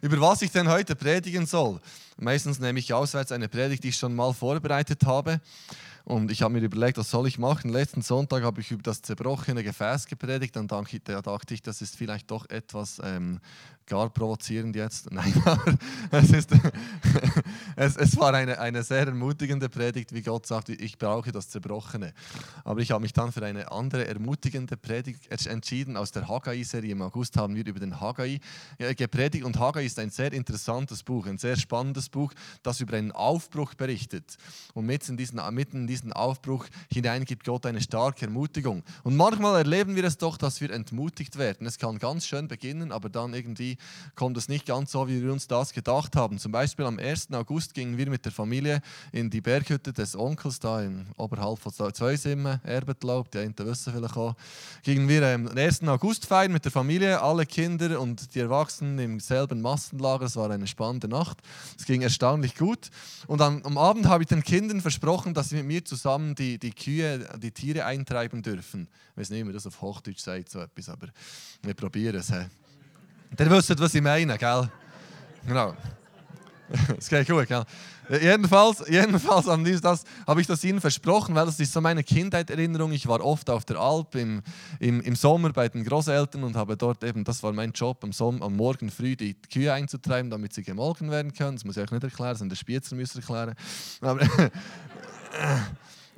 über was ich denn heute predigen soll. Meistens nehme ich auswärts eine Predigt, die ich schon mal vorbereitet habe. Und ich habe mir überlegt, was soll ich machen. Letzten Sonntag habe ich über das zerbrochene Gefäß gepredigt. Dann dachte ich, das ist vielleicht doch etwas ähm, gar provozierend jetzt. Nein, es, ist, es, es war eine, eine sehr ermutigende Predigt, wie Gott sagt, ich brauche das Zerbrochene. Aber ich habe mich dann für eine andere ermutigende Predigt entschieden. Aus der Haggai-Serie im August haben wir über den Haggai gepredigt. Und Haggai ist ein sehr interessantes Buch, ein sehr spannendes Buch, das über einen Aufbruch berichtet. Und mitten in diesen, mitten in diesen Aufbruch hinein gibt Gott eine starke Ermutigung. Und manchmal erleben wir es doch, dass wir entmutigt werden. Es kann ganz schön beginnen, aber dann irgendwie kommt es nicht ganz so, wie wir uns das gedacht haben. Zum Beispiel am 1. August gingen wir mit der Familie in die Berghütte des Onkels da in, oberhalb von Zweisimmen, Erbetlaub, die einen wissen vielleicht auch. Gingen wir am 1. August feiern mit der Familie, alle Kinder und die Erwachsenen im selben Massenlager. Es war eine spannende Nacht. Es ging erstaunlich gut. Und am, am Abend habe ich den Kindern versprochen, dass sie mit mir zusammen die, die Kühe, die Tiere eintreiben dürfen. Ich weiß nicht, wie man das auf Hochdeutsch sagt, so etwas, aber wir probieren es. Der wisst, was ich meine, gell? Genau. Es geht gut, gell? Jedenfalls, jedenfalls das, habe ich das ihnen versprochen, weil das ist so meine Kindheitserinnerung. Ich war oft auf der Alp im, im, im Sommer bei den Großeltern und habe dort eben, das war mein Job, am, Sommer, am Morgen früh die Kühe einzutreiben, damit sie gemolken werden können. Das muss ich euch nicht erklären, das sind der Spitzer müssen erklären. Aber,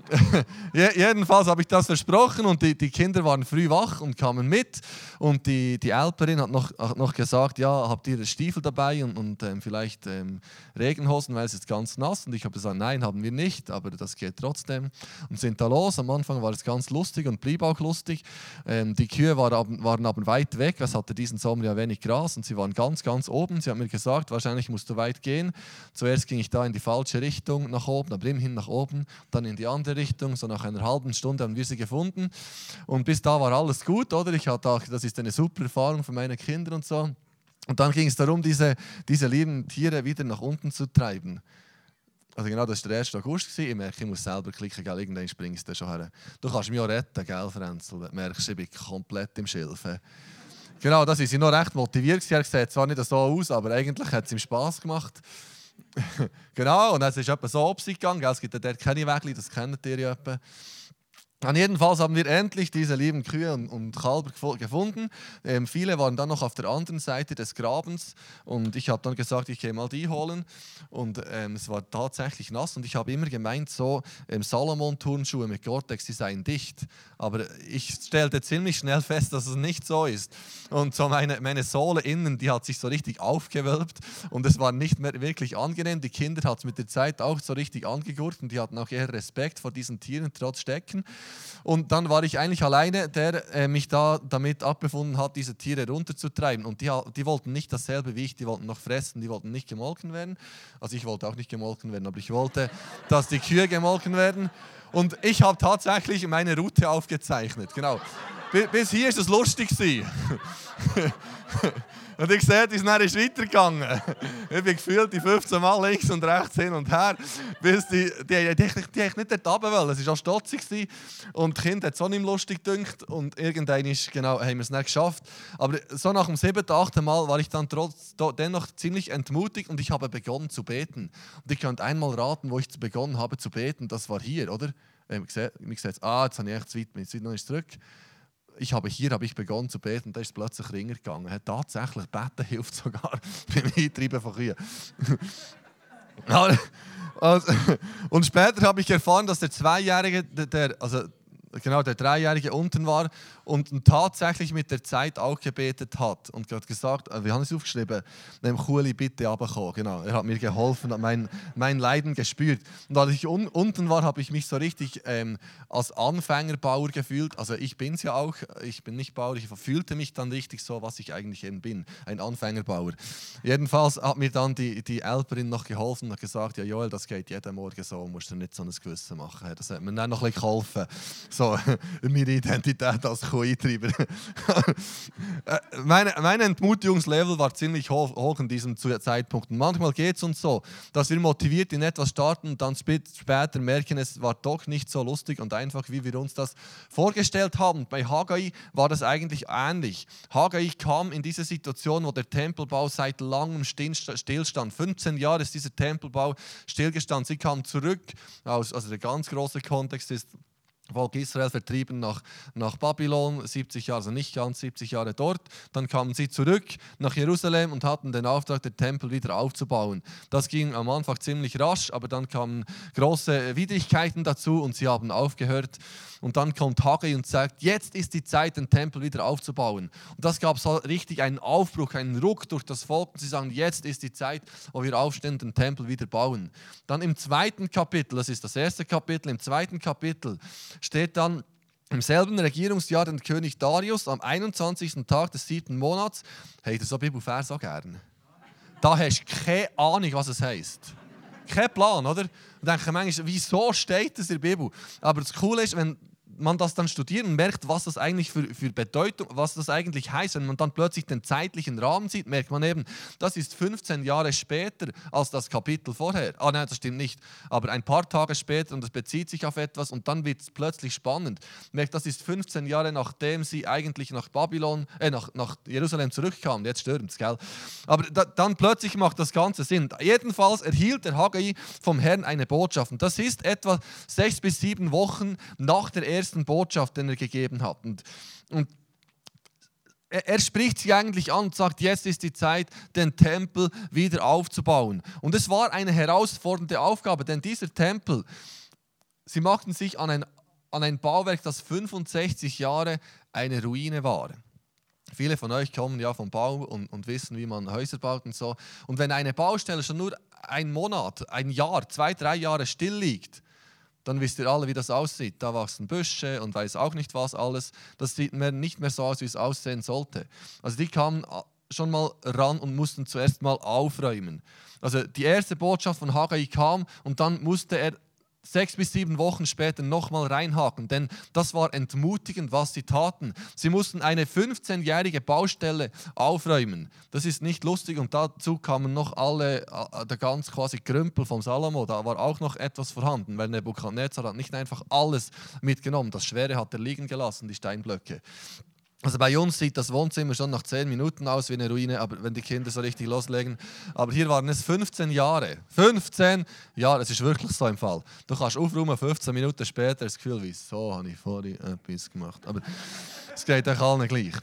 Jedenfalls habe ich das versprochen und die, die Kinder waren früh wach und kamen mit. Und die, die Älterin hat noch, hat noch gesagt, ja, habt ihr Stiefel dabei und, und ähm, vielleicht ähm, Regenhosen, weil es ist ganz nass. Und ich habe gesagt, nein, haben wir nicht, aber das geht trotzdem. Und sind da los. Am Anfang war es ganz lustig und blieb auch lustig. Ähm, die Kühe waren, waren aber weit weg. Es hatte diesen Sommer ja wenig Gras und sie waren ganz, ganz oben. Sie hat mir gesagt, wahrscheinlich musst du weit gehen. Zuerst ging ich da in die falsche Richtung nach oben, aber immerhin nach oben, dann in die andere Richtung. So nach einer halben Stunde haben wir sie gefunden. Und bis da war alles gut, oder? Ich hatte auch, das ist eine super Erfahrung für meine Kinder und so. Und dann ging es darum, diese, diese lieben Tiere wieder nach unten zu treiben. Also genau, das war der 1. August. Ich merke, ich muss selber klicken, gell? irgendwann springst du schon her. Du kannst mich auch retten, gell, Frenzel? Du merkst, ich bin komplett im Schilf. Genau, das ist sie noch recht motiviert. Sie sieht zwar nicht so aus, aber eigentlich hat es ihm Spass gemacht. genau, und es ist etwa so ob gegangen. Es gibt ja dort keine Wege, das kennt ihr ja etwa. Und jedenfalls haben wir endlich diese lieben Kühe und, und Kalber gefunden. Ähm, viele waren dann noch auf der anderen Seite des Grabens und ich habe dann gesagt, ich gehe mal die holen. Und ähm, es war tatsächlich nass und ich habe immer gemeint, so ähm, Salomon-Turnschuhe mit Gore-Tex, die seien dicht. Aber ich stellte ziemlich schnell fest, dass es nicht so ist. Und so meine, meine Sohle innen, die hat sich so richtig aufgewölbt und es war nicht mehr wirklich angenehm. Die Kinder hat es mit der Zeit auch so richtig angegurkt und die hatten auch eher Respekt vor diesen Tieren trotz Stecken. Und dann war ich eigentlich alleine, der äh, mich da damit abbefunden hat, diese Tiere runterzutreiben. Und die, die wollten nicht dasselbe wie ich, die wollten noch fressen, die wollten nicht gemolken werden. Also ich wollte auch nicht gemolken werden, aber ich wollte, dass die Kühe gemolken werden. Und ich habe tatsächlich meine Route aufgezeichnet. Genau. Bis hier ist es lustig. Und ich sehe, es ist weitergegangen. Ich bin gefühlt die 15 Mal links und rechts hin und her, bis die, die, die, die, die nicht dort runter wollen. Es war auch stotzig. Und die Kinder hat es auch nicht lustig gedünkt. Und irgendwann ist, genau, haben wir es nicht geschafft. Aber so nach dem siebten, achten Mal war ich dann trotz, dennoch ziemlich entmutigt und ich habe begonnen zu beten. Und ich könnt einmal raten, wo ich begonnen habe zu beten. Das war hier, oder? Ähm, ich sehe, ich ah, jetzt habe ich echt zu weit, jetzt noch zurück ich habe hier habe ich begonnen zu beten und da ist plötzlich Ringer gegangen. Hat tatsächlich beten hilft sogar beim Eintreiben von Kühen. Also, und später habe ich erfahren, dass der Zweijährige, der, also genau der Dreijährige unten war und tatsächlich mit der Zeit auch gebetet hat und hat gesagt, äh, wir haben es aufgeschrieben, nimm Chuli bitte runterkommen. Genau, er hat mir geholfen, mein, mein Leiden gespürt. Und als ich un, unten war, habe ich mich so richtig ähm, als Anfängerbauer gefühlt. Also ich bin es ja auch, ich bin nicht Bauer, ich fühlte mich dann richtig so, was ich eigentlich eben bin, ein Anfängerbauer. Jedenfalls hat mir dann die, die Älperin noch geholfen und hat gesagt, ja Joel, das geht jeden Morgen so, musst du nicht so ein Gewissen machen. Das hat mir dann noch ein bisschen geholfen So, meine Identität als KI-Treiber. Äh, meine, mein Entmutigungslevel war ziemlich hoch, hoch in diesem Zeitpunkt. Und manchmal geht es uns so, dass wir motiviert in etwas starten und dann später merken, es war doch nicht so lustig und einfach, wie wir uns das vorgestellt haben. Bei Haggai war das eigentlich ähnlich. Haggai kam in diese Situation, wo der Tempelbau seit langem stillstand. 15 Jahre ist dieser Tempelbau stillgestanden. Sie kam zurück, aus, also der ganz große Kontext ist, Volk Israel vertrieben nach, nach Babylon, 70 Jahre, also nicht ganz 70 Jahre dort. Dann kamen sie zurück nach Jerusalem und hatten den Auftrag, den Tempel wieder aufzubauen. Das ging am Anfang ziemlich rasch, aber dann kamen große Widrigkeiten dazu und sie haben aufgehört. Und dann kommt Haggai und sagt, jetzt ist die Zeit, den Tempel wieder aufzubauen. Und das gab so richtig einen Aufbruch, einen Ruck durch das Volk. Und sie sagen, jetzt ist die Zeit, wo wir aufstehen, den Tempel wieder bauen. Dann im zweiten Kapitel, das ist das erste Kapitel, im zweiten Kapitel steht dann, im selben Regierungsjahr den König Darius am 21. Tag des siebten Monats. Hey, das so Bibelvers auch gern. Da hast du keine Ahnung, was es heißt. Kein Plan, oder? Und denke manchmal, wieso steht das in der Bibel? Aber das Coole ist, wenn man das dann studiert und merkt, was das eigentlich für, für Bedeutung, was das eigentlich heißt, wenn man dann plötzlich den zeitlichen Rahmen sieht, merkt man eben, das ist 15 Jahre später als das Kapitel vorher. Ah nein, das stimmt nicht, aber ein paar Tage später und es bezieht sich auf etwas und dann wird es plötzlich spannend. Merkt, das ist 15 Jahre nachdem sie eigentlich nach Babylon, äh, nach, nach Jerusalem zurückkamen. Jetzt stürmt es, gell? Aber da, dann plötzlich macht das Ganze Sinn. Jedenfalls erhielt der Haggai vom Herrn eine Botschaft und das ist etwa sechs bis sieben Wochen nach der ersten ersten Botschaft, den er gegeben hat. Und, und er, spricht sie eigentlich an und sagt, jetzt ist die Zeit, den Tempel wieder aufzubauen. Und es war eine herausfordernde Aufgabe, denn dieser Tempel, sie machten sich an ein, an ein Bauwerk, das 65 Jahre eine Ruine war. Viele von euch kommen ja vom Bau und, und, wissen, wie man Häuser baut und so. Und wenn eine Baustelle schon nur ein Monat, ein Jahr, zwei, drei Jahre still liegt, dann wisst ihr alle, wie das aussieht. Da wachsen Büsche und weiß auch nicht was alles. Das sieht mehr, nicht mehr so aus, wie es aussehen sollte. Also die kamen schon mal ran und mussten zuerst mal aufräumen. Also die erste Botschaft von Haggai kam und dann musste er sechs bis sieben Wochen später nochmal reinhaken, denn das war entmutigend, was sie taten. Sie mussten eine 15-jährige Baustelle aufräumen. Das ist nicht lustig und dazu kamen noch alle, äh, der ganz quasi Krümpel vom Salomo, da war auch noch etwas vorhanden, weil Nebukadnezar hat nicht einfach alles mitgenommen, das Schwere hat er liegen gelassen, die Steinblöcke. Also bei uns sieht das Wohnzimmer schon nach 10 Minuten aus wie eine Ruine, aber wenn die Kinder so richtig loslegen. Aber hier waren es 15 Jahre. 15 Jahre, es ist wirklich so im Fall. Du kannst aufräumen, 15 Minuten später das Gefühl, wieso habe ich vorhin etwas gemacht. Aber es geht euch allen gleich.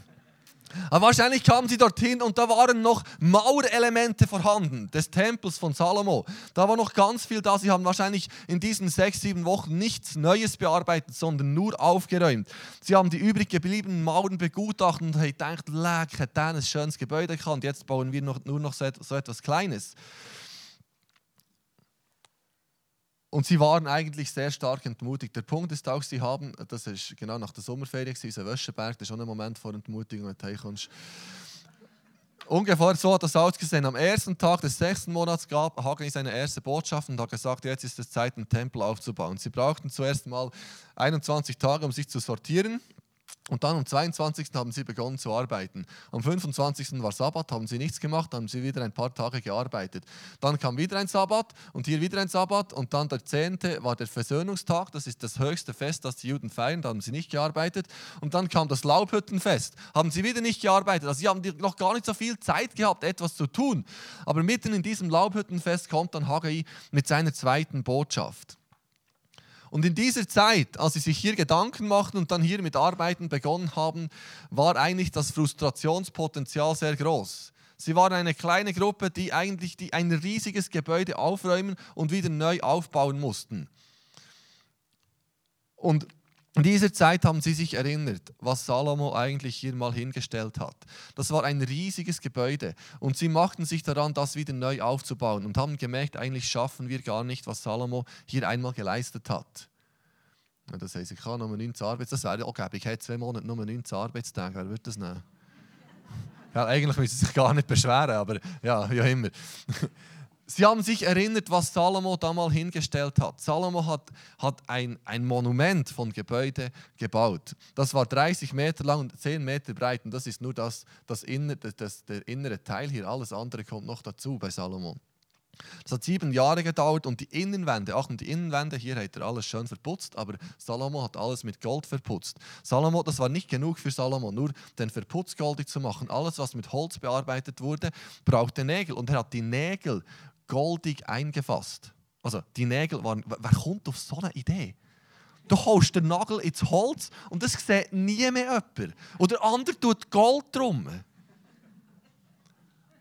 Aber wahrscheinlich kamen sie dorthin und da waren noch Mauerelemente vorhanden des Tempels von Salomo. Da war noch ganz viel da. Sie haben wahrscheinlich in diesen sechs, sieben Wochen nichts Neues bearbeitet, sondern nur aufgeräumt. Sie haben die übrig gebliebenen Mauern begutachtet und haben gedacht, leck, hätte ein schönes Gebäude gehabt. Jetzt bauen wir noch, nur noch so etwas Kleines. Und sie waren eigentlich sehr stark entmutigt. Der Punkt ist auch, sie haben, das ist genau nach der Sommerferien, unser Wäscheberg, das ist schon ein Moment vor Entmutigung, wenn du heimkommst. Ungefähr so hat das ausgesehen. Am ersten Tag des sechsten Monats gab Haggai seine erste Botschaft und hat gesagt, jetzt ist es Zeit, einen Tempel aufzubauen. Sie brauchten zuerst mal 21 Tage, um sich zu sortieren. Und dann am 22. haben sie begonnen zu arbeiten. Am 25. war Sabbat, haben sie nichts gemacht, haben sie wieder ein paar Tage gearbeitet. Dann kam wieder ein Sabbat und hier wieder ein Sabbat und dann der 10. war der Versöhnungstag, das ist das höchste Fest, das die Juden feiern, da haben sie nicht gearbeitet. Und dann kam das Laubhüttenfest, haben sie wieder nicht gearbeitet. Also sie haben noch gar nicht so viel Zeit gehabt, etwas zu tun. Aber mitten in diesem Laubhüttenfest kommt dann Haggai mit seiner zweiten Botschaft. Und in dieser Zeit, als sie sich hier Gedanken machten und dann hier mit Arbeiten begonnen haben, war eigentlich das Frustrationspotenzial sehr groß. Sie waren eine kleine Gruppe, die eigentlich die ein riesiges Gebäude aufräumen und wieder neu aufbauen mussten. Und in dieser Zeit haben sie sich erinnert, was Salomo eigentlich hier mal hingestellt hat. Das war ein riesiges Gebäude und sie machten sich daran, das wieder neu aufzubauen und haben gemerkt, eigentlich schaffen wir gar nicht, was Salomo hier einmal geleistet hat. Das heißt, ich kann nur 19 Arbeits... Das wäre okay, ich hätte zwei Monate nur 19 Arbeitstage. Wer würde das nehmen? Ja, eigentlich müssen sie sich gar nicht beschweren, aber ja, ja immer. Sie haben sich erinnert, was Salomo damals hingestellt hat. Salomo hat, hat ein, ein Monument von Gebäude gebaut. Das war 30 Meter lang und 10 Meter breit. Und das ist nur das, das, inner, das, der innere Teil hier. Alles andere kommt noch dazu bei Salomo. Das hat sieben Jahre gedauert und die Innenwände, ach und die Innenwände, hier hat er alles schön verputzt, aber Salomo hat alles mit Gold verputzt. Salomo, das war nicht genug für Salomo, nur den Verputz goldig zu machen. Alles, was mit Holz bearbeitet wurde, brauchte Nägel und er hat die Nägel goldig eingefasst. Also die Nägel waren, wer kommt auf so eine Idee? Du holst den Nagel ins Holz und das sieht nie mehr jemand. Oder andere tut Gold drum.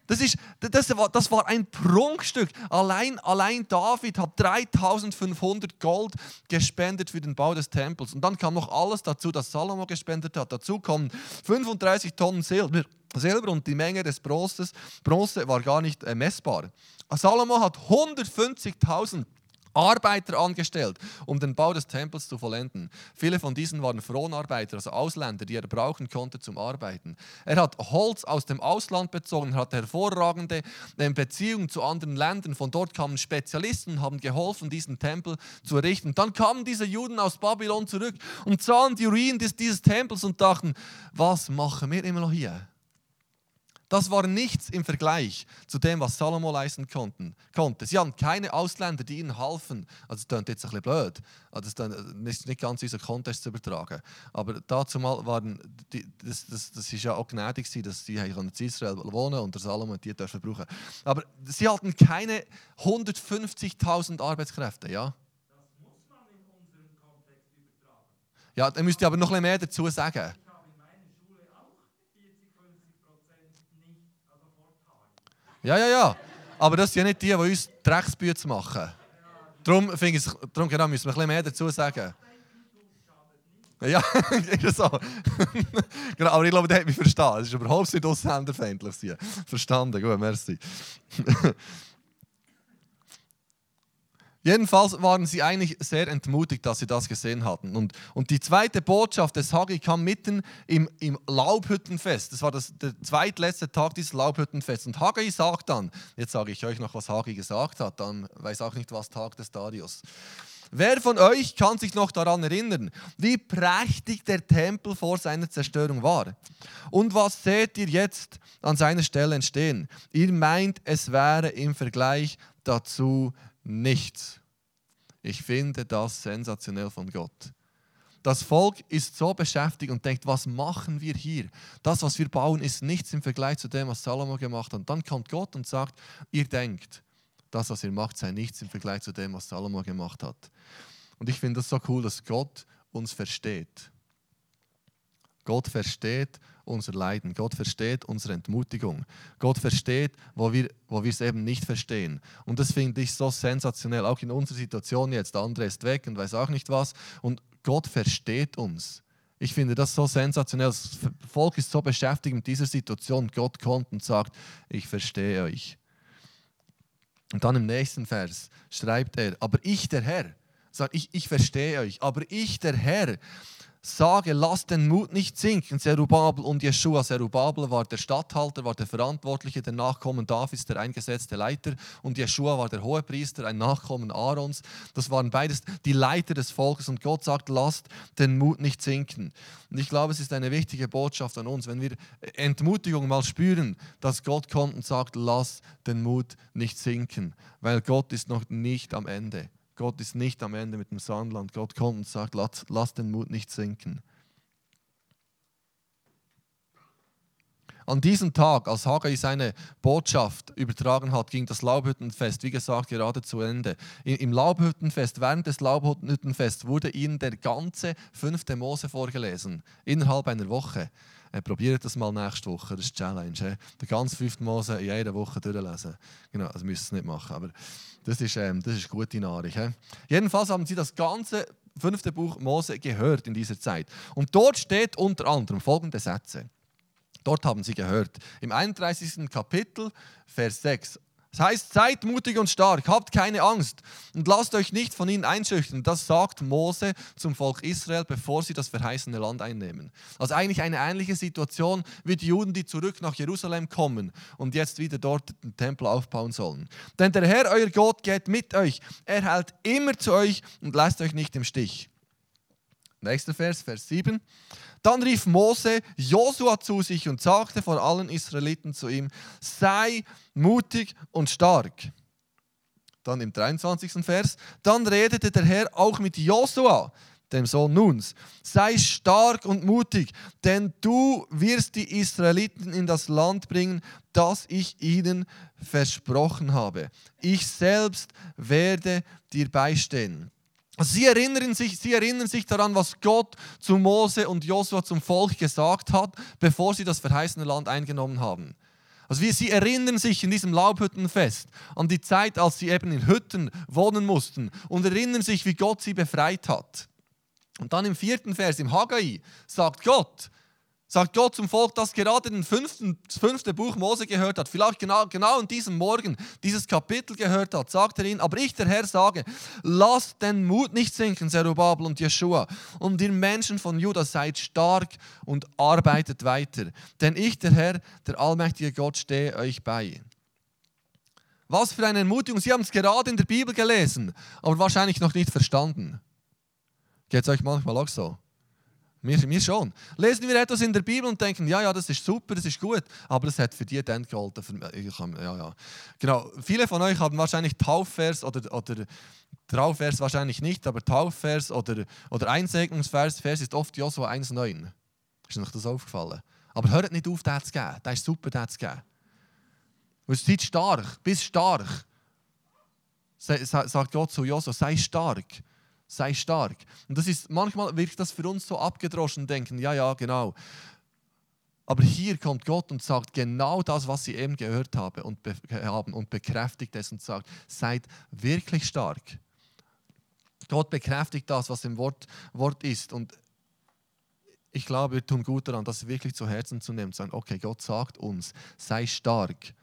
Das, ist, das, war, das war ein Prunkstück. Allein, allein David hat 3500 Gold gespendet für den Bau des Tempels. Und dann kam noch alles dazu, das Salomo gespendet hat. Dazu kommen 35 Tonnen Silber. Silber und die Menge des Bronzes. Bronze war gar nicht äh, messbar. Salomo hat 150.000 Arbeiter angestellt, um den Bau des Tempels zu vollenden. Viele von diesen waren Fronarbeiter, also Ausländer, die er brauchen konnte zum Arbeiten. Er hat Holz aus dem Ausland bezogen, hat hervorragende äh, Beziehungen zu anderen Ländern. Von dort kamen Spezialisten und haben geholfen, diesen Tempel zu errichten. Dann kamen diese Juden aus Babylon zurück und sahen die Ruinen dieses Tempels und dachten, was machen wir immer noch hier? Das war nichts im Vergleich zu dem, was Salomo leisten konnten, konnte. Sie hatten keine Ausländer, die ihnen halfen. Also das klingt jetzt ein bisschen blöd. Also das ist nicht ganz in unseren Kontext zu übertragen. Aber dazu mal waren, die, das, das, das ist ja auch gnädig, dass sie in Israel wohnen und der Salomo die dürfen brauchen. Aber sie hatten keine 150.000 Arbeitskräfte, ja? Ja, da müsst ihr aber noch ein bisschen mehr dazu sagen. Ja, ja, ja. Aber das sind ja nicht die, die uns Drecksbüte machen. Darum, finde ich, darum genau, müssen wir ein bisschen mehr dazu sagen. Ja, so. genau, aber ich glaube, der hat mich verstanden. Es ist überhaupt nicht ausländerfeindlich. Verstanden, gut, merci. Jedenfalls waren sie eigentlich sehr entmutigt, dass sie das gesehen hatten. Und, und die zweite Botschaft des Hagi kam mitten im, im Laubhüttenfest. Das war das, der zweitletzte Tag dieses Laubhüttenfests. Und Hagi sagt dann, jetzt sage ich euch noch, was Hagi gesagt hat, dann weiß auch nicht, was Tag des Stadios. Wer von euch kann sich noch daran erinnern, wie prächtig der Tempel vor seiner Zerstörung war? Und was seht ihr jetzt an seiner Stelle entstehen? Ihr meint, es wäre im Vergleich dazu nichts. Ich finde das sensationell von Gott. Das Volk ist so beschäftigt und denkt, was machen wir hier? Das, was wir bauen, ist nichts im Vergleich zu dem, was Salomo gemacht hat. Und dann kommt Gott und sagt, ihr denkt, das, was ihr macht, sei nichts im Vergleich zu dem, was Salomo gemacht hat. Und ich finde das so cool, dass Gott uns versteht. Gott versteht unser Leiden. Gott versteht unsere Entmutigung. Gott versteht, wo wir, wo wir es eben nicht verstehen. Und das finde ich so sensationell. Auch in unserer Situation jetzt. Der andere ist weg und weiß auch nicht was. Und Gott versteht uns. Ich finde das so sensationell. Das Volk ist so beschäftigt mit dieser Situation. Gott kommt und sagt, ich verstehe euch. Und dann im nächsten Vers schreibt er, aber ich, der Herr, sagt, ich, ich verstehe euch, aber ich, der Herr, sage, lass den Mut nicht sinken, Zerubabel und Jeschua. Zerubabel war der Statthalter, war der Verantwortliche, der Nachkommen Davids, der eingesetzte Leiter und Jeschua war der Hohepriester, ein Nachkommen Aarons. Das waren beides die Leiter des Volkes und Gott sagt, lasst den Mut nicht sinken. Und ich glaube, es ist eine wichtige Botschaft an uns, wenn wir Entmutigung mal spüren, dass Gott kommt und sagt, lass den Mut nicht sinken, weil Gott ist noch nicht am Ende. Gott ist nicht am Ende mit dem Sandland. Gott kommt und sagt, lass, lass den Mut nicht sinken. An diesem Tag, als Haggai seine Botschaft übertragen hat, ging das Laubhüttenfest, wie gesagt, gerade zu Ende. Im Laubhüttenfest, während des Laubhüttenfests wurde ihnen der ganze fünfte Mose vorgelesen, innerhalb einer Woche. Äh, probiert das mal nächste Woche, das ist die Challenge. He? Den ganzen fünften Mose in jeder Woche durchlesen. Genau, also müsst ihr es nicht machen, aber das ist, ähm, das ist gute Nachricht. He? Jedenfalls haben sie das ganze fünfte Buch Mose gehört in dieser Zeit. Und dort steht unter anderem folgende Sätze. Dort haben sie gehört. Im 31. Kapitel, Vers 6. Das heißt, seid mutig und stark, habt keine Angst und lasst euch nicht von ihnen einschüchtern. Das sagt Mose zum Volk Israel, bevor sie das verheißene Land einnehmen. Also eigentlich eine ähnliche Situation wie die Juden, die zurück nach Jerusalem kommen und jetzt wieder dort den Tempel aufbauen sollen. Denn der Herr, euer Gott, geht mit euch. Er hält immer zu euch und lässt euch nicht im Stich. Nächster Vers, Vers 7. Dann rief Mose Josua zu sich und sagte vor allen Israeliten zu ihm, sei mutig und stark. Dann im 23. Vers, dann redete der Herr auch mit Josua, dem Sohn Nuns, sei stark und mutig, denn du wirst die Israeliten in das Land bringen, das ich ihnen versprochen habe. Ich selbst werde dir beistehen. Sie erinnern, sich, sie erinnern sich daran, was Gott zu Mose und Josua zum Volk gesagt hat, bevor sie das verheißene Land eingenommen haben. Also wie, sie erinnern sich in diesem Laubhüttenfest an die Zeit, als sie eben in Hütten wohnen mussten und erinnern sich, wie Gott sie befreit hat. Und dann im vierten Vers, im Haggai, sagt Gott, sagt Gott zum Volk, das gerade den fünften, das fünfte Buch Mose gehört hat, vielleicht genau, genau in diesem Morgen dieses Kapitel gehört hat, sagt er ihnen, aber ich, der Herr, sage, lasst den Mut nicht sinken, Zerubabel und Jeschua, und ihr Menschen von Juda seid stark und arbeitet weiter, denn ich, der Herr, der allmächtige Gott, stehe euch bei. Was für eine Ermutigung, Sie haben es gerade in der Bibel gelesen, aber wahrscheinlich noch nicht verstanden. Geht es euch manchmal auch so? Wir, wir schon. Lesen wir etwas in der Bibel und denken, ja, ja, das ist super, das ist gut, aber das hat für die dann gehalten. Für, ich ja, ja. Genau. Viele von euch haben wahrscheinlich Taufvers oder, oder Trauvers wahrscheinlich nicht, aber Taufvers oder, oder Einsegnungsvers Vers ist oft Josua 1,9. Ist euch das aufgefallen? Aber hört nicht auf, den zu geben. Der ist super, den zu geben. Du seid stark, bist stark. Sagt Gott zu Josua, sei stark sei stark. Und das ist, manchmal wirkt das für uns so abgedroschen denken, ja, ja, genau. Aber hier kommt Gott und sagt genau das, was sie eben gehört haben und, be haben und bekräftigt es und sagt, seid wirklich stark. Gott bekräftigt das, was im Wort, Wort ist. Und ich glaube, wir tun gut daran, das wirklich zu Herzen zu nehmen. Zu sagen, okay, Gott sagt uns, sei stark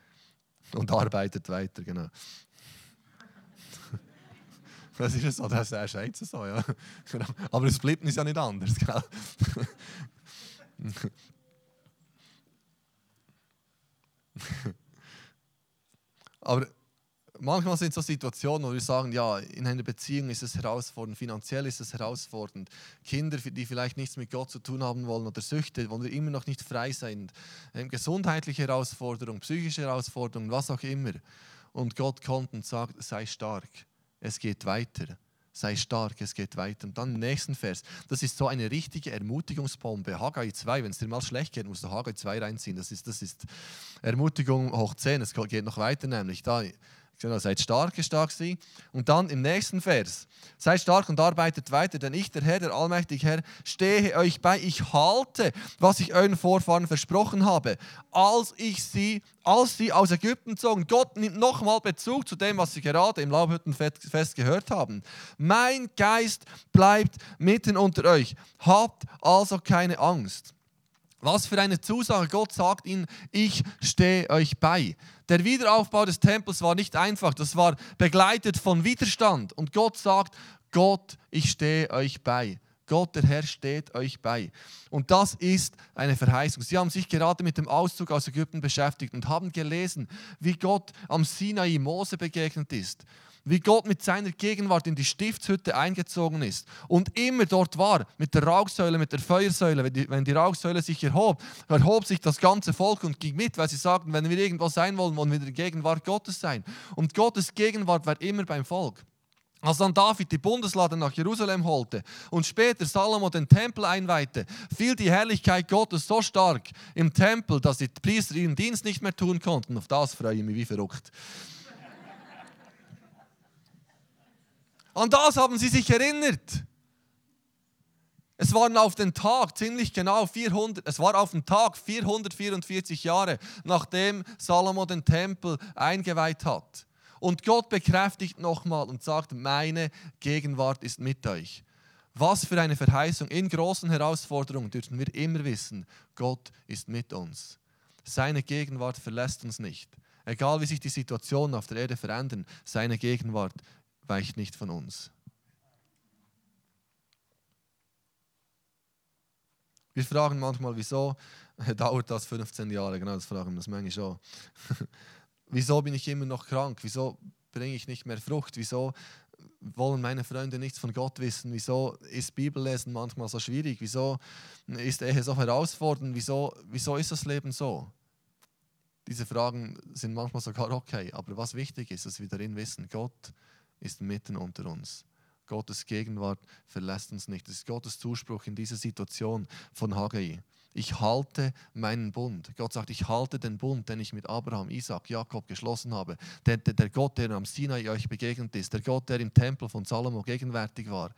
und arbeitet weiter. Genau. Das ist so, das ist jetzt so, ja. Genau. Aber es bleibt uns ja nicht anders, gell? Aber manchmal sind es so Situationen, wo wir sagen, ja, in einer Beziehung ist es herausfordernd, finanziell ist es herausfordernd, Kinder, die vielleicht nichts mit Gott zu tun haben wollen oder Süchte, wo wir immer noch nicht frei sind, ähm, gesundheitliche Herausforderungen, psychische Herausforderungen, was auch immer. Und Gott kommt und sagt, sei stark es geht weiter. Sei stark, es geht weiter. Und dann im nächsten Vers, das ist so eine richtige Ermutigungsbombe. Haggai 2, wenn es dir mal schlecht geht, musst du Haggai 2 reinziehen. Das ist, das ist Ermutigung hoch 10. Es geht noch weiter, nämlich da seid stark, stark sie. Und dann im nächsten Vers, seid stark und arbeitet weiter, denn ich, der Herr, der allmächtige Herr, stehe euch bei. Ich halte, was ich euren Vorfahren versprochen habe, als ich sie, als sie aus Ägypten zogen. Gott nimmt nochmal Bezug zu dem, was sie gerade im Laubhüttenfest gehört haben. Mein Geist bleibt mitten unter euch. Habt also keine Angst. Was für eine Zusage. Gott sagt ihnen, ich stehe euch bei. Der Wiederaufbau des Tempels war nicht einfach. Das war begleitet von Widerstand. Und Gott sagt, Gott, ich stehe euch bei. Gott, der Herr, steht euch bei. Und das ist eine Verheißung. Sie haben sich gerade mit dem Auszug aus Ägypten beschäftigt und haben gelesen, wie Gott am Sinai Mose begegnet ist wie Gott mit seiner Gegenwart in die Stiftshütte eingezogen ist und immer dort war, mit der Rauchsäule, mit der Feuersäule. Wenn die, wenn die Rauchsäule sich erhob, erhob sich das ganze Volk und ging mit, weil sie sagten, wenn wir irgendwo sein wollen, wollen wir in der Gegenwart Gottes sein. Und Gottes Gegenwart war immer beim Volk. Als dann David die Bundeslade nach Jerusalem holte und später Salomo den Tempel einweihte, fiel die Herrlichkeit Gottes so stark im Tempel, dass die Priester ihren Dienst nicht mehr tun konnten. Auf das freue ich mich wie verrückt. An das haben sie sich erinnert. Es waren auf den Tag ziemlich genau 400, es war auf den Tag 444 Jahre, nachdem Salomo den Tempel eingeweiht hat. Und Gott bekräftigt nochmal und sagt, meine Gegenwart ist mit euch. Was für eine Verheißung. In großen Herausforderungen dürfen wir immer wissen, Gott ist mit uns. Seine Gegenwart verlässt uns nicht. Egal wie sich die Situationen auf der Erde verändern, seine Gegenwart weicht nicht von uns. Wir fragen manchmal, wieso dauert das 15 Jahre? Genau, das fragen wir das manchmal schon. wieso bin ich immer noch krank? Wieso bringe ich nicht mehr Frucht? Wieso wollen meine Freunde nichts von Gott wissen? Wieso ist Bibellesen manchmal so schwierig? Wieso ist Ehe so herausfordernd? Wieso, wieso ist das Leben so? Diese Fragen sind manchmal sogar okay, aber was wichtig ist, dass wir darin wissen, Gott ist mitten unter uns. Gottes Gegenwart verlässt uns nicht. Das ist Gottes Zuspruch in dieser Situation von Haggai. Ich halte meinen Bund. Gott sagt, ich halte den Bund, den ich mit Abraham, Isaac, Jakob geschlossen habe. Der, der, der Gott, der am Sinai euch begegnet ist, der Gott, der im Tempel von Salomo gegenwärtig war.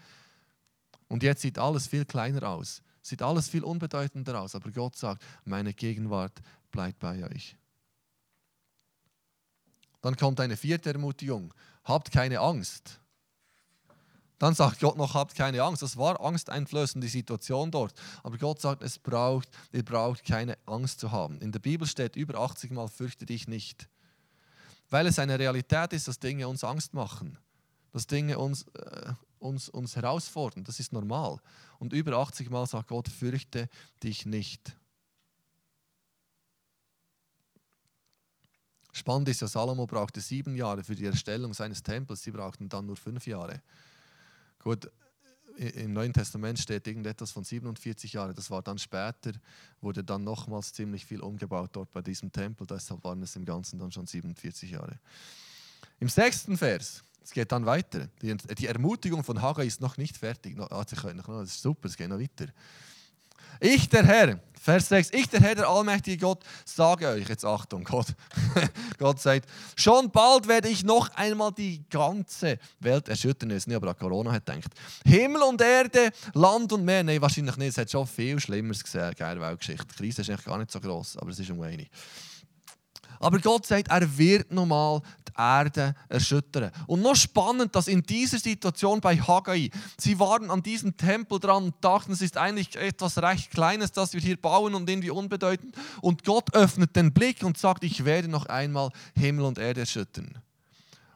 Und jetzt sieht alles viel kleiner aus, sieht alles viel unbedeutender aus, aber Gott sagt, meine Gegenwart bleibt bei euch. Dann kommt eine vierte Ermutigung. Habt keine Angst. Dann sagt Gott noch, habt keine Angst. Das war angsteinflößend, die Situation dort. Aber Gott sagt, es braucht, ihr braucht keine Angst zu haben. In der Bibel steht über 80 Mal, fürchte dich nicht. Weil es eine Realität ist, dass Dinge uns Angst machen. Dass Dinge uns, äh, uns, uns herausfordern. Das ist normal. Und über 80 Mal sagt Gott, fürchte dich nicht. Spannend ist ja, Salomo brauchte sieben Jahre für die Erstellung seines Tempels, sie brauchten dann nur fünf Jahre. Gut, im Neuen Testament steht irgendetwas von 47 Jahren, das war dann später, wurde dann nochmals ziemlich viel umgebaut dort bei diesem Tempel, deshalb waren es im Ganzen dann schon 47 Jahre. Im sechsten Vers, es geht dann weiter, die, Ermutigung von Haggai ist noch nicht fertig, ah, das ist super, es geht noch weiter. Ich, der Herr, Vers 6, ich, der Herr, der allmächtige Gott, sage euch, jetzt Achtung, Gott, Gott sagt, schon bald werde ich noch einmal die ganze Welt erschüttern. Ist nicht, aber an Corona hat gedacht. Himmel und Erde, Land und Meer, nein, wahrscheinlich nicht, es hat schon viel Schlimmeres gesehen, geile Weltgeschichte. Die Krise ist eigentlich gar nicht so groß, aber es ist um eine. Aber Gott sagt, er wird nochmal die Erde erschüttern. Und noch spannend, dass in dieser Situation bei Haggai, sie waren an diesem Tempel dran und dachten, es ist eigentlich etwas recht Kleines, das wir hier bauen und irgendwie unbedeutend. Und Gott öffnet den Blick und sagt, ich werde noch einmal Himmel und Erde erschüttern.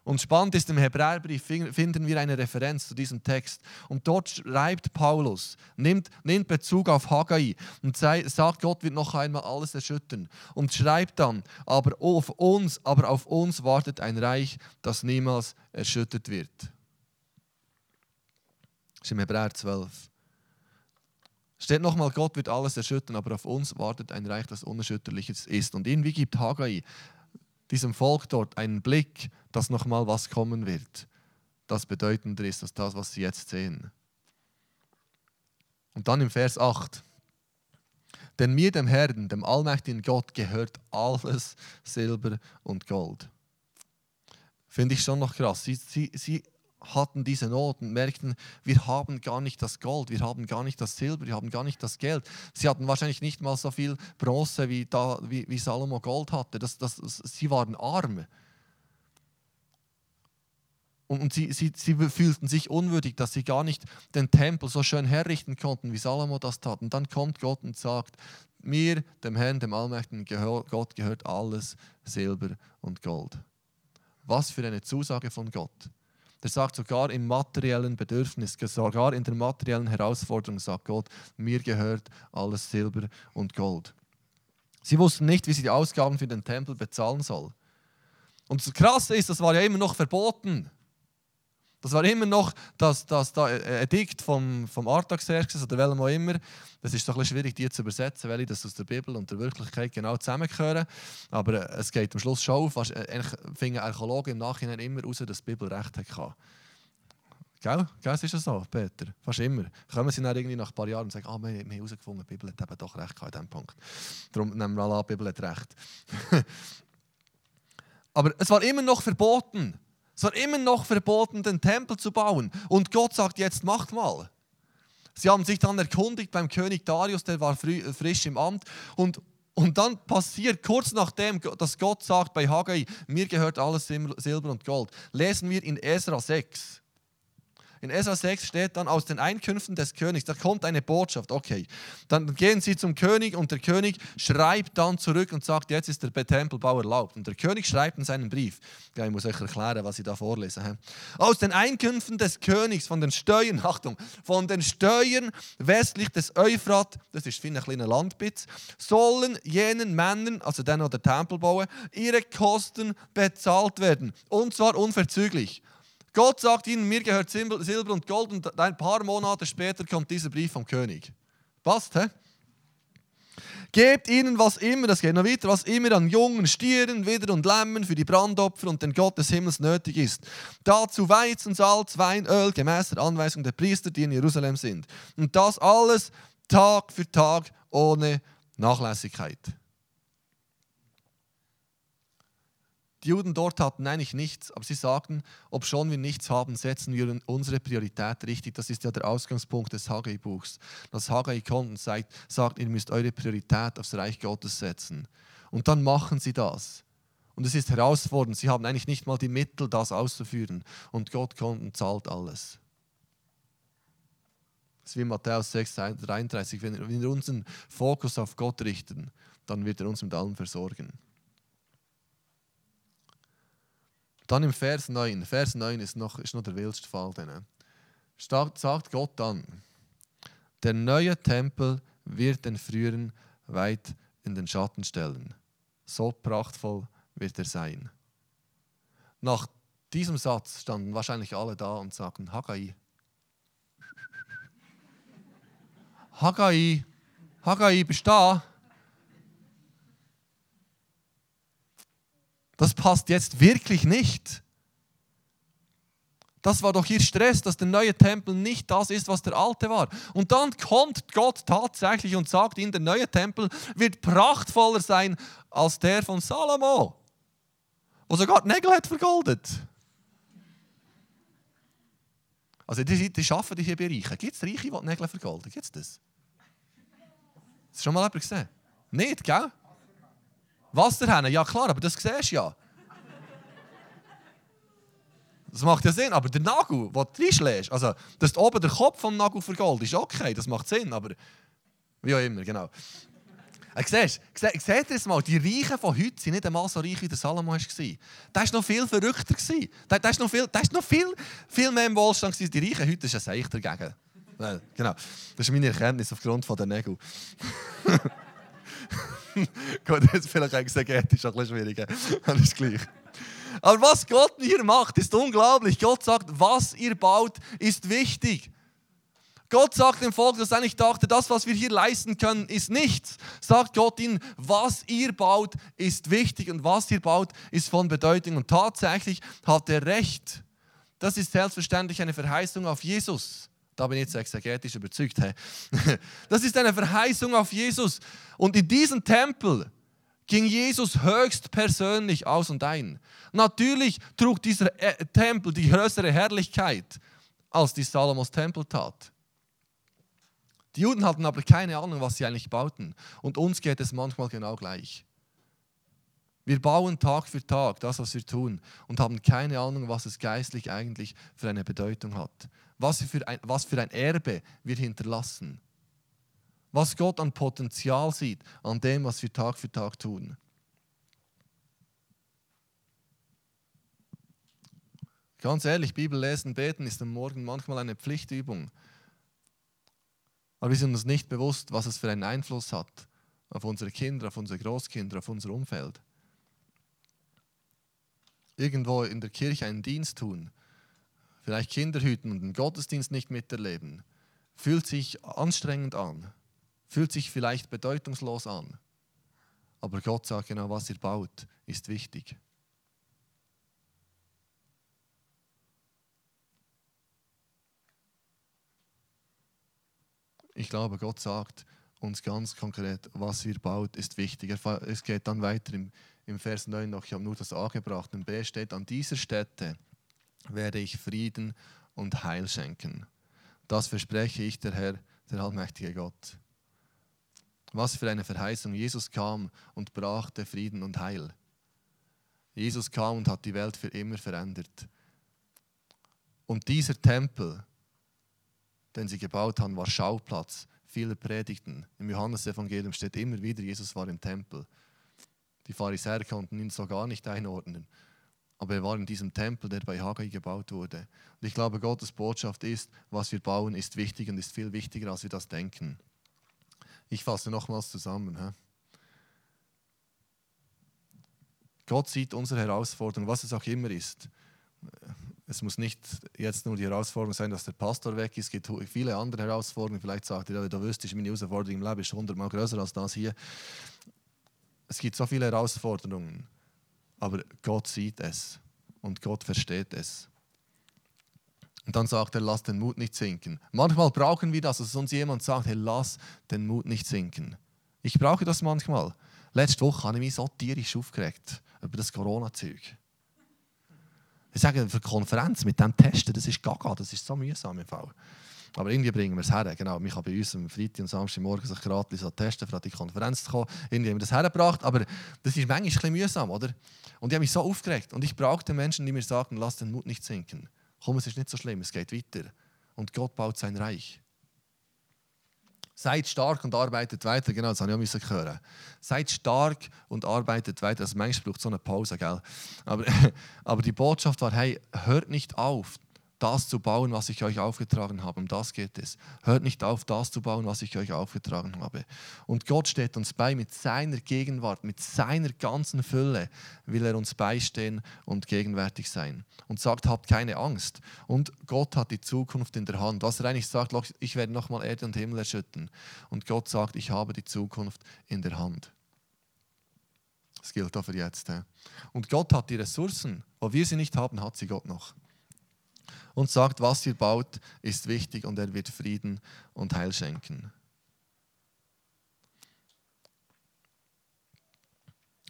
Und spannend ist, im Hebräerbrief finden wir eine Referenz zu diesem Text. Und dort schreibt Paulus, nimmt, nimmt Bezug auf Haggai und sagt, Gott wird noch einmal alles erschüttern. Und schreibt dann, aber auf uns, aber auf uns wartet ein Reich, das niemals erschüttert wird. Das ist im Hebräer 12. Steht nochmal, Gott wird alles erschüttern, aber auf uns wartet ein Reich, das unerschütterlich ist. Und irgendwie gibt Haggai diesem Volk dort einen Blick, dass nochmal was kommen wird, das bedeutender ist als das, was sie jetzt sehen. Und dann im Vers 8. Denn mir, dem Herrn, dem allmächtigen Gott, gehört alles Silber und Gold. Finde ich schon noch krass. Sie, sie, sie hatten diese Not und merkten, wir haben gar nicht das Gold, wir haben gar nicht das Silber, wir haben gar nicht das Geld. Sie hatten wahrscheinlich nicht mal so viel Bronze, wie, da, wie, wie Salomo Gold hatte. Das, das, sie waren arm. Und, und sie, sie, sie fühlten sich unwürdig, dass sie gar nicht den Tempel so schön herrichten konnten, wie Salomo das tat. Und dann kommt Gott und sagt, mir, dem Herrn, dem Allmächtigen Gott, gehört alles Silber und Gold. Was für eine Zusage von Gott. Der sagt sogar im materiellen Bedürfnis, sogar in der materiellen Herausforderung, sagt Gott, mir gehört alles Silber und Gold. Sie wussten nicht, wie sie die Ausgaben für den Tempel bezahlen soll. Und das Krasse ist, das war ja immer noch verboten. Das war immer noch das, das, das Edikt vom, vom Artaxerxes oder welchem auch immer. Das ist so ein bisschen schwierig, die zu übersetzen, weil das aus der Bibel und der Wirklichkeit genau zusammengehören. Aber äh, es geht am Schluss schon auf. Äh, eigentlich fingen Archäologen im Nachhinein immer raus, dass die Bibel recht hatte. Gell? Gell, ist das so, Peter? Fast immer. Kommen sie dann irgendwie nach ein paar Jahren und sagen, ah, wir, wir haben herausgefunden, die Bibel hat eben doch recht an diesem Punkt. Darum nehmen wir alle an, die Bibel hat recht. Aber es war immer noch verboten. Es war immer noch verboten, den Tempel zu bauen. Und Gott sagt, jetzt macht mal. Sie haben sich dann erkundigt beim König Darius, der war frisch im Amt. Und, und dann passiert kurz nachdem, dass Gott sagt bei Haggai, mir gehört alles Silber und Gold, lesen wir in Esra 6. In Esra 6 steht dann, aus den Einkünften des Königs, da kommt eine Botschaft, okay. Dann gehen sie zum König und der König schreibt dann zurück und sagt, jetzt ist der Tempelbau erlaubt. Und der König schreibt in seinen Brief, ich muss euch erklären, was ich da vorlese. Aus den Einkünften des Königs, von den Steuern, Achtung, von den Steuern westlich des Euphrat, das ist wie ein kleiner Landbitz, sollen jenen Männern, also den, die den Tempel bauen, ihre Kosten bezahlt werden. Und zwar unverzüglich. Gott sagt ihnen, mir gehört Silber und Gold und ein paar Monate später kommt dieser Brief vom König. Passt, hä? Gebt ihnen was immer, das geht noch weiter, was immer an jungen Stieren, Widder und Lämmen für die Brandopfer und den Gott des Himmels nötig ist. Dazu Weizen, Salz, Wein, Öl, gemäß der Anweisung der Priester, die in Jerusalem sind. Und das alles Tag für Tag ohne Nachlässigkeit. Die Juden dort hatten eigentlich nichts, aber sie sagten, ob schon wir nichts haben, setzen wir unsere Priorität richtig. Das ist ja der Ausgangspunkt des Haggai-Buchs. Das Haggai kommt und sagt, sagt, ihr müsst eure Priorität aufs Reich Gottes setzen. Und dann machen sie das. Und es ist herausfordernd. Sie haben eigentlich nicht mal die Mittel, das auszuführen. Und Gott kommt und zahlt alles. Das ist wie Matthäus 6, 33. Wenn wir unseren Fokus auf Gott richten, dann wird er uns mit allem versorgen. Dann im Vers 9, Vers 9 ist noch, ist noch der wildste Fall. Dann. Sagt Gott dann, der neue Tempel wird den früheren weit in den Schatten stellen. So prachtvoll wird er sein. Nach diesem Satz standen wahrscheinlich alle da und sagten, Haggai. Haggai, Haggai, bist du da? Das passt jetzt wirklich nicht. Das war doch hier Stress, dass der neue Tempel nicht das ist, was der alte war. Und dann kommt Gott tatsächlich und sagt ihnen, der neue Tempel wird prachtvoller sein als der von Salomo, wo sogar die Nägel hat vergoldet. Also die, die schaffen die hier Bereiche. Gibt es Reiche, die die Nägel vergolden? Gibt es das? Hast du schon mal jemand gesehen? Nicht, gell? Wasserhähne, ja klar, aber das siehst du ja. Das macht ja Sinn, aber der Nagel, den du reinschlägst, also, dass du oben der Kopf vom Nagel vergold ist okay, das macht Sinn, aber wie auch immer, genau. Äh, siehst, seht ihr es mal, die Reichen von heute sind nicht einmal so reich, wie der Salomo war. Der war noch viel verrückter. Der, war noch, viel, der ist noch viel, viel mehr im Wohlstand. Die Reichen heute ist ein Seich dagegen. Genau, das ist meine Erkenntnis aufgrund der Nägel. Gut, jetzt vielleicht exegetisch ein bisschen schwieriger. Alles gleich. Aber was Gott hier macht, ist unglaublich. Gott sagt, was ihr baut, ist wichtig. Gott sagt dem Volk, das eigentlich dachte, das, was wir hier leisten können, ist nichts. Sagt Gott ihnen, was ihr baut, ist wichtig und was ihr baut, ist von Bedeutung. Und tatsächlich hat er recht. Das ist selbstverständlich eine Verheißung auf Jesus. Da bin ich jetzt exegetisch überzeugt. Hey. Das ist eine Verheißung auf Jesus. Und in diesem Tempel ging Jesus höchst persönlich aus und ein. Natürlich trug dieser äh, Tempel die größere Herrlichkeit, als die Salomos Tempel tat. Die Juden hatten aber keine Ahnung, was sie eigentlich bauten. Und uns geht es manchmal genau gleich. Wir bauen Tag für Tag das, was wir tun, und haben keine Ahnung, was es geistlich eigentlich für eine Bedeutung hat was für ein, was für ein Erbe wir hinterlassen. Was Gott an Potenzial sieht, an dem, was wir Tag für Tag tun. Ganz ehrlich, Bibel lesen, beten ist am Morgen manchmal eine Pflichtübung. Aber wir sind uns nicht bewusst, was es für einen Einfluss hat auf unsere Kinder, auf unsere Großkinder, auf unser Umfeld. Irgendwo in der Kirche einen Dienst tun, vielleicht Kinder hüten und den Gottesdienst nicht miterleben, fühlt sich anstrengend an, fühlt sich vielleicht bedeutungslos an. Aber Gott sagt genau, was ihr baut, ist wichtig. Ich glaube, Gott sagt uns ganz konkret, was ihr baut, ist wichtig. Es geht dann weiter im, im Vers 9 noch, ich habe nur das A gebracht. Und B steht, an dieser Stätte werde ich Frieden und Heil schenken. Das verspreche ich der Herr, der allmächtige Gott. Was für eine Verheißung. Jesus kam und brachte Frieden und Heil. Jesus kam und hat die Welt für immer verändert. Und dieser Tempel, den sie gebaut haben, war Schauplatz vieler Predigten. Im Johannesevangelium steht immer wieder, Jesus war im Tempel. Die Pharisäer konnten ihn so gar nicht einordnen. Aber er war in diesem Tempel, der bei Haggai gebaut wurde. Und ich glaube, Gottes Botschaft ist, was wir bauen, ist wichtig und ist viel wichtiger, als wir das denken. Ich fasse nochmals zusammen. He? Gott sieht unsere Herausforderung, was es auch immer ist. Es muss nicht jetzt nur die Herausforderung sein, dass der Pastor weg ist. Es gibt viele andere Herausforderungen. Vielleicht sagt ihr, da wüsste ich, meine Herausforderung im Leben ist hundertmal größer als das hier. Es gibt so viele Herausforderungen, aber Gott sieht es und Gott versteht es. Und dann sagt er, lass den Mut nicht sinken. Manchmal brauchen wir das, dass uns jemand sagt, hey, lass den Mut nicht sinken. Ich brauche das manchmal. Letzte Woche habe ich mich so tierisch aufgeregt über das Corona-Zeug. Ich sage, für Konferenz mit dem Testen, das ist gaga, das ist so mühsam im Fall. Aber irgendwie bringen wir es her. Genau, man kann bei uns am Freitag und Samstagmorgen sich gratis testen, für die Konferenz zu kommen. Irgendwie haben wir das hergebracht, aber das ist manchmal ein bisschen mühsam, oder? Und ich habe mich so aufgeregt. Und ich brauchte Menschen, die mir sagen, lass den Mut nicht sinken. Komm, es ist nicht so schlimm, es geht weiter. Und Gott baut sein Reich. Seid stark und arbeitet weiter. Genau, das habe ich auch hören. Seid stark und arbeitet weiter. Also manchmal braucht so eine Pause, gell? Aber, aber die Botschaft war, hey, hört nicht auf das zu bauen, was ich euch aufgetragen habe. Um das geht es. Hört nicht auf, das zu bauen, was ich euch aufgetragen habe. Und Gott steht uns bei mit seiner Gegenwart, mit seiner ganzen Fülle will er uns beistehen und gegenwärtig sein. Und sagt, habt keine Angst. Und Gott hat die Zukunft in der Hand. Was er eigentlich sagt, ich werde nochmal Erde und Himmel erschütten. Und Gott sagt, ich habe die Zukunft in der Hand. Das gilt auch für jetzt. Und Gott hat die Ressourcen, wo wir sie nicht haben, hat sie Gott noch und sagt, was ihr baut, ist wichtig und er wird Frieden und Heil schenken.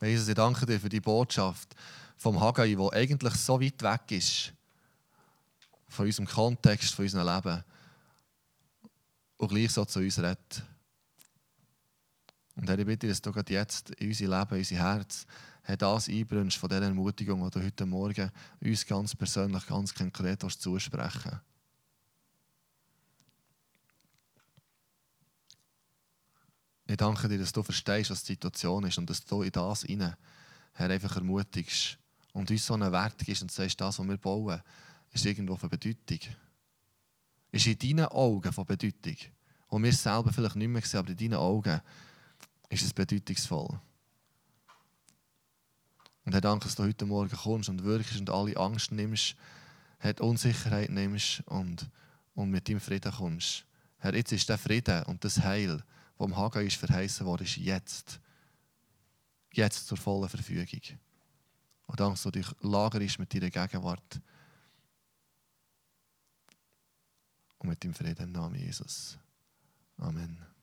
Jesus, ich danke dir für die Botschaft vom Haggai, die eigentlich so weit weg ist von unserem Kontext, von unserem Leben und gleich so zu uns redet. Und Herr, ich bitte, dass du gerade jetzt in unser Leben, in unser Herz das einbrünnst von dieser Ermutigung, die du heute Morgen uns ganz persönlich, ganz konkret zusprechen Ich danke dir, dass du verstehst, was die Situation ist und dass du in das hinein, Herr, einfach ermutigst und uns so einen Wert gibst und sagst, das, was wir bauen, ist irgendwo von Bedeutung. Ist in deinen Augen von Bedeutung. Und wir selber vielleicht nicht mehr sehen, aber in deinen Augen ist es bedeutungsvoll. Und Herr, danke, dass du heute Morgen kommst und wirkst und alle Angst nimmst, Herr, Unsicherheit nimmst und, und mit deinem Frieden kommst. Herr, jetzt ist der Frieden und das Heil, das im Hagar ist verheißen worden, ist jetzt. Jetzt zur vollen Verfügung. Und danke, dass du dich lagerst mit deiner Gegenwart. Und mit dem Frieden im Namen Jesus. Amen.